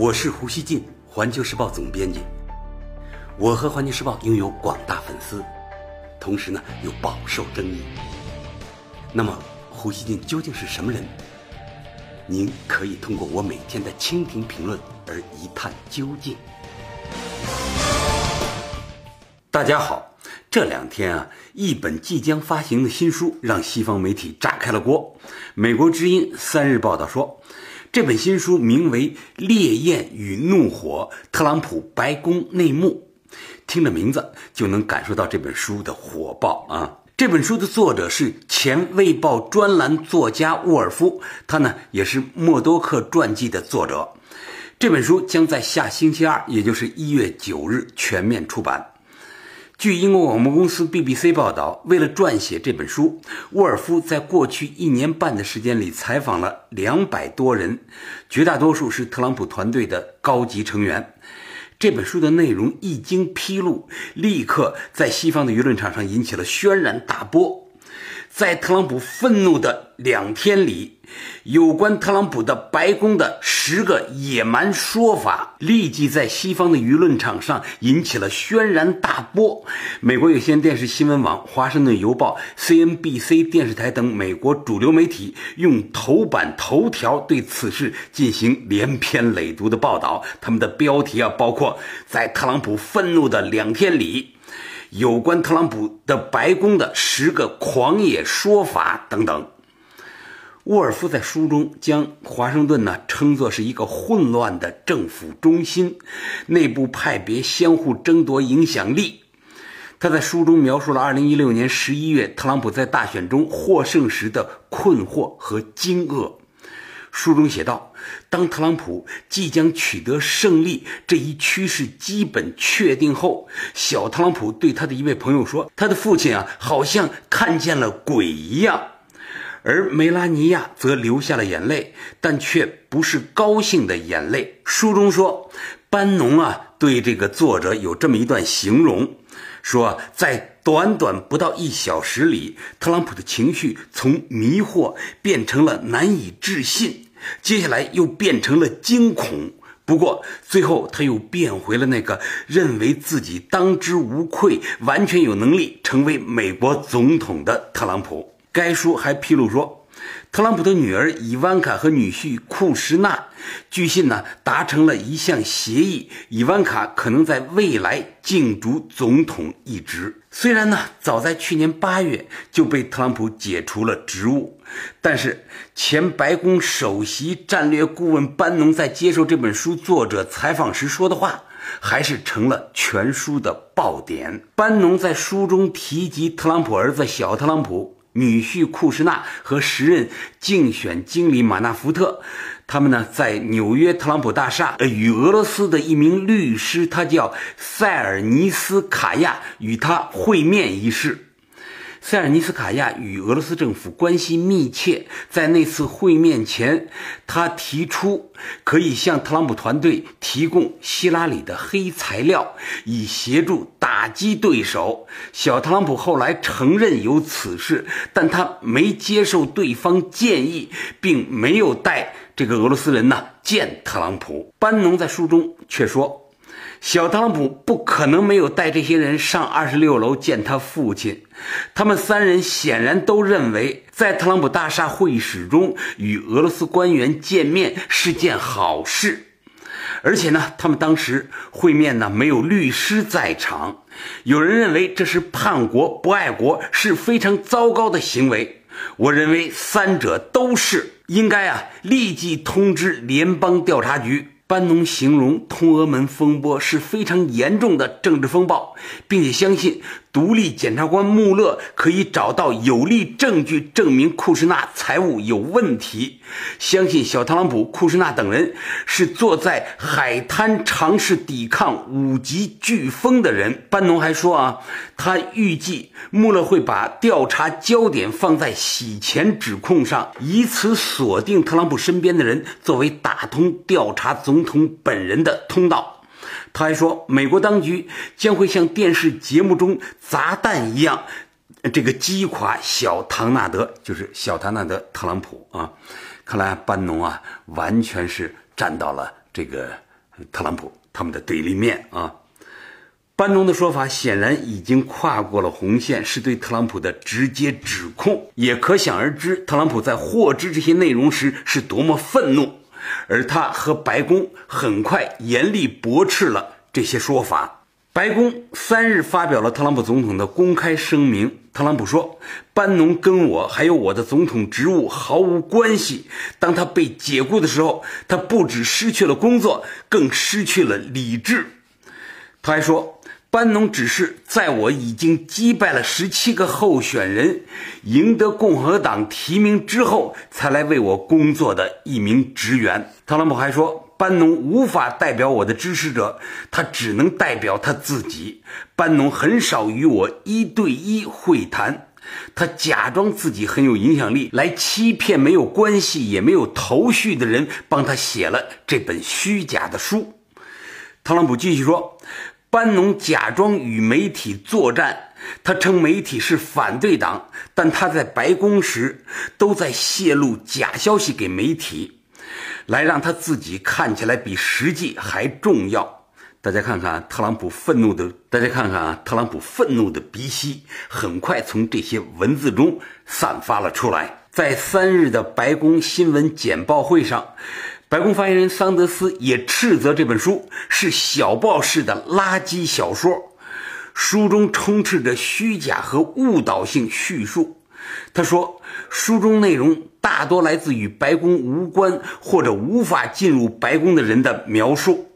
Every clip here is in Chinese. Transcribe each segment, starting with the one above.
我是胡锡进，环球时报总编辑。我和环球时报拥有广大粉丝，同时呢又饱受争议。那么，胡锡进究竟是什么人？您可以通过我每天的蜻蜓评论而一探究竟。大家好，这两天啊，一本即将发行的新书让西方媒体炸开了锅。美国之音三日报道说。这本新书名为《烈焰与怒火：特朗普白宫内幕》，听着名字就能感受到这本书的火爆啊！这本书的作者是前《卫报》专栏作家沃尔夫，他呢也是默多克传记的作者。这本书将在下星期二，也就是一月九日全面出版。据英国广播公司 BBC 报道，为了撰写这本书，沃尔夫在过去一年半的时间里采访了两百多人，绝大多数是特朗普团队的高级成员。这本书的内容一经披露，立刻在西方的舆论场上引起了轩然大波。在特朗普愤怒的两天里。有关特朗普的白宫的十个野蛮说法，立即在西方的舆论场上引起了轩然大波。美国有线电视新闻网、华盛顿邮报、CNBC 电视台等美国主流媒体用头版头条对此事进行连篇累牍的报道。他们的标题啊，包括在特朗普愤怒的两天里，有关特朗普的白宫的十个狂野说法等等。沃尔夫在书中将华盛顿呢称作是一个混乱的政府中心，内部派别相互争夺影响力。他在书中描述了2016年11月特朗普在大选中获胜时的困惑和惊愕。书中写道：“当特朗普即将取得胜利这一趋势基本确定后，小特朗普对他的一位朋友说，他的父亲啊好像看见了鬼一样。”而梅拉尼亚则流下了眼泪，但却不是高兴的眼泪。书中说，班农啊对这个作者有这么一段形容，说在短短不到一小时里，特朗普的情绪从迷惑变成了难以置信，接下来又变成了惊恐。不过最后他又变回了那个认为自己当之无愧、完全有能力成为美国总统的特朗普。该书还披露说，特朗普的女儿伊万卡和女婿库什纳，据信呢达成了一项协议，伊万卡可能在未来竞逐总统一职。虽然呢早在去年八月就被特朗普解除了职务，但是前白宫首席战略顾问班农在接受这本书作者采访时说的话，还是成了全书的爆点。班农在书中提及特朗普儿子小特朗普。女婿库什纳和时任竞选经理马纳福特，他们呢在纽约特朗普大厦与俄罗斯的一名律师，他叫塞尔尼斯卡亚，与他会面一事。塞尔尼斯卡亚与俄罗斯政府关系密切，在那次会面前，他提出可以向特朗普团队提供希拉里的黑材料，以协助打击对手。小特朗普后来承认有此事，但他没接受对方建议，并没有带这个俄罗斯人呢见特朗普。班农在书中却说。小特朗普不可能没有带这些人上二十六楼见他父亲。他们三人显然都认为，在特朗普大厦会议室中与俄罗斯官员见面是件好事。而且呢，他们当时会面呢没有律师在场。有人认为这是叛国不爱国，是非常糟糕的行为。我认为三者都是应该啊立即通知联邦调查局。班农形容通俄门风波是非常严重的政治风暴，并且相信。独立检察官穆勒可以找到有力证据证明库什纳财务有问题，相信小特朗普、库什纳等人是坐在海滩尝试抵抗五级飓风的人。班农还说啊，他预计穆勒会把调查焦点放在洗钱指控上，以此锁定特朗普身边的人，作为打通调查总统本人的通道。他还说，美国当局将会像电视节目中砸弹一样，这个击垮小唐纳德，就是小唐纳德特朗普啊。看来班农啊，完全是站到了这个特朗普他们的对立面啊。班农的说法显然已经跨过了红线，是对特朗普的直接指控，也可想而知，特朗普在获知这些内容时是多么愤怒，而他和白宫很快严厉驳斥了这些说法。白宫三日发表了特朗普总统的公开声明。特朗普说：“班农跟我还有我的总统职务毫无关系。当他被解雇的时候，他不止失去了工作，更失去了理智。”他还说：“班农只是在我已经击败了十七个候选人，赢得共和党提名之后，才来为我工作的一名职员。”特朗普还说。班农无法代表我的支持者，他只能代表他自己。班农很少与我一对一会谈，他假装自己很有影响力，来欺骗没有关系也没有头绪的人，帮他写了这本虚假的书。特朗普继续说，班农假装与媒体作战，他称媒体是反对党，但他在白宫时都在泄露假消息给媒体。来让他自己看起来比实际还重要。大家看看特朗普愤怒的，大家看看啊，特朗普愤怒的鼻息很快从这些文字中散发了出来。在三日的白宫新闻简报会上，白宫发言人桑德斯也斥责这本书是小报式的垃圾小说，书中充斥着虚假和误导性叙述。他说，书中内容。大多来自与白宫无关或者无法进入白宫的人的描述。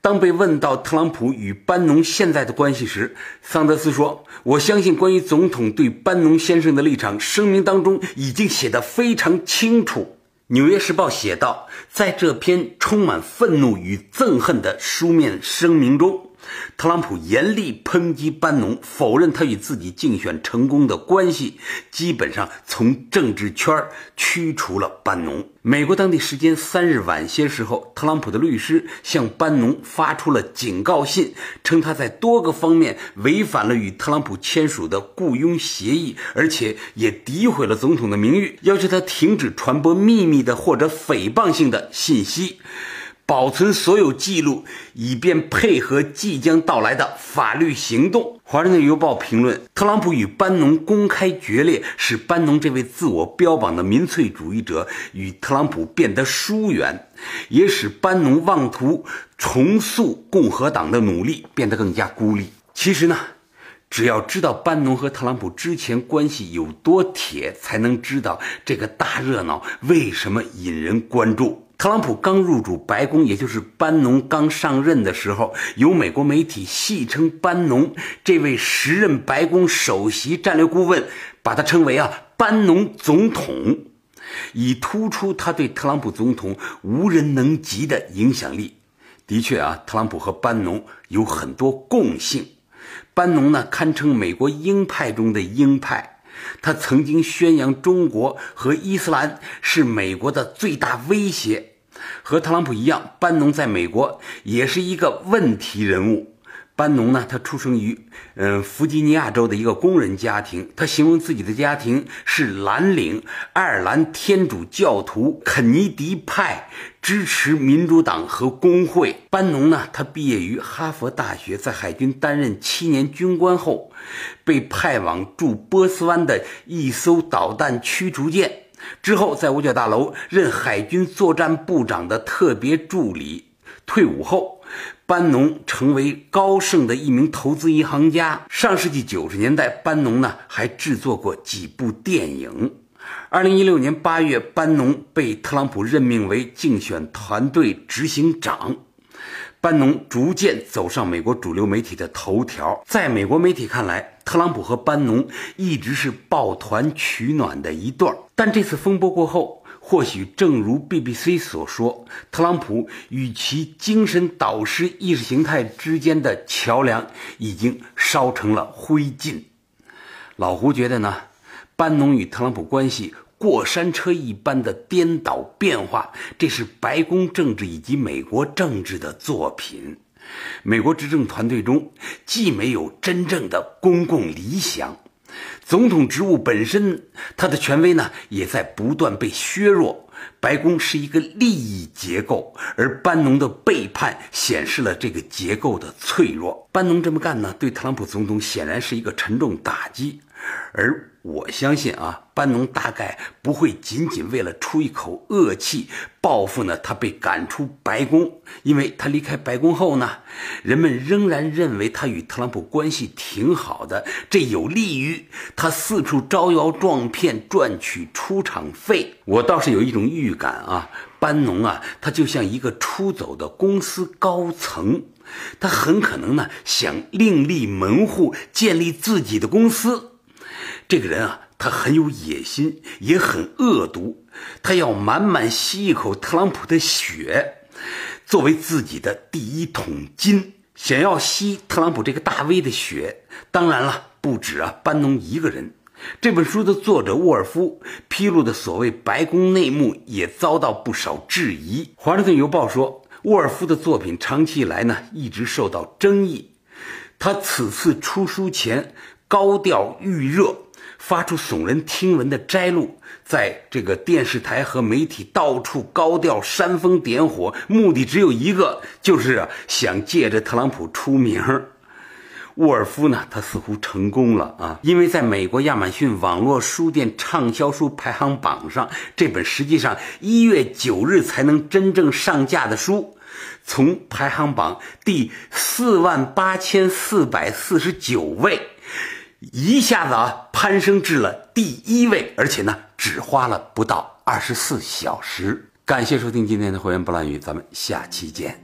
当被问到特朗普与班农现在的关系时，桑德斯说：“我相信关于总统对班农先生的立场，声明当中已经写得非常清楚。”《纽约时报》写道：“在这篇充满愤怒与憎恨的书面声明中。”特朗普严厉抨击班农，否认他与自己竞选成功的关系，基本上从政治圈驱除了班农。美国当地时间三日晚些时候，特朗普的律师向班农发出了警告信，称他在多个方面违反了与特朗普签署的雇佣协议，而且也诋毁了总统的名誉，要求他停止传播秘密的或者诽谤性的信息。保存所有记录，以便配合即将到来的法律行动。《华盛顿邮报》评论：特朗普与班农公开决裂，使班农这位自我标榜的民粹主义者与特朗普变得疏远，也使班农妄图重塑共和党的努力变得更加孤立。其实呢，只要知道班农和特朗普之前关系有多铁，才能知道这个大热闹为什么引人关注。特朗普刚入主白宫，也就是班农刚上任的时候，有美国媒体戏称班农这位时任白宫首席战略顾问，把他称为啊“班农总统”，以突出他对特朗普总统无人能及的影响力。的确啊，特朗普和班农有很多共性。班农呢，堪称美国鹰派中的鹰派。他曾经宣扬中国和伊斯兰是美国的最大威胁，和特朗普一样，班农在美国也是一个问题人物。班农呢，他出生于嗯弗吉尼亚州的一个工人家庭，他形容自己的家庭是蓝领、爱尔兰天主教徒、肯尼迪派，支持民主党和工会。班农呢，他毕业于哈佛大学，在海军担任七年军官后，被派往驻波斯湾的一艘导弹驱逐舰，之后在五角大楼任海军作战部长的特别助理。退伍后。班农成为高盛的一名投资银行家。上世纪九十年代，班农呢还制作过几部电影。二零一六年八月，班农被特朗普任命为竞选团队执行长。班农逐渐走上美国主流媒体的头条。在美国媒体看来，特朗普和班农一直是抱团取暖的一对儿。但这次风波过后，或许正如 BBC 所说，特朗普与其精神导师意识形态之间的桥梁已经烧成了灰烬。老胡觉得呢，班农与特朗普关系过山车一般的颠倒变化，这是白宫政治以及美国政治的作品。美国执政团队中既没有真正的公共理想，总统职务本身，他的权威呢也在不断被削弱。白宫是一个利益结构，而班农的背叛显示了这个结构的脆弱。班农这么干呢，对特朗普总统显然是一个沉重打击。而我相信啊，班农大概不会仅仅为了出一口恶气报复呢，他被赶出白宫，因为他离开白宫后呢，人们仍然认为他与特朗普关系挺好的，这有利于他四处招摇撞骗赚取出场费。我倒是有一种预感啊，班农啊，他就像一个出走的公司高层，他很可能呢想另立门户，建立自己的公司。这个人啊，他很有野心，也很恶毒。他要满满吸一口特朗普的血，作为自己的第一桶金。想要吸特朗普这个大 V 的血，当然了，不止啊班农一个人。这本书的作者沃尔夫披露的所谓白宫内幕，也遭到不少质疑。《华盛顿邮报》说，沃尔夫的作品长期以来呢，一直受到争议。他此次出书前高调预热。发出耸人听闻的摘录，在这个电视台和媒体到处高调煽风点火，目的只有一个，就是想借着特朗普出名。沃尔夫呢，他似乎成功了啊，因为在美国亚马逊网络书店畅销书排行榜上，这本实际上一月九日才能真正上架的书，从排行榜第四万八千四百四十九位。一下子啊，攀升至了第一位，而且呢，只花了不到二十四小时。感谢收听今天的会员不乱语，咱们下期见。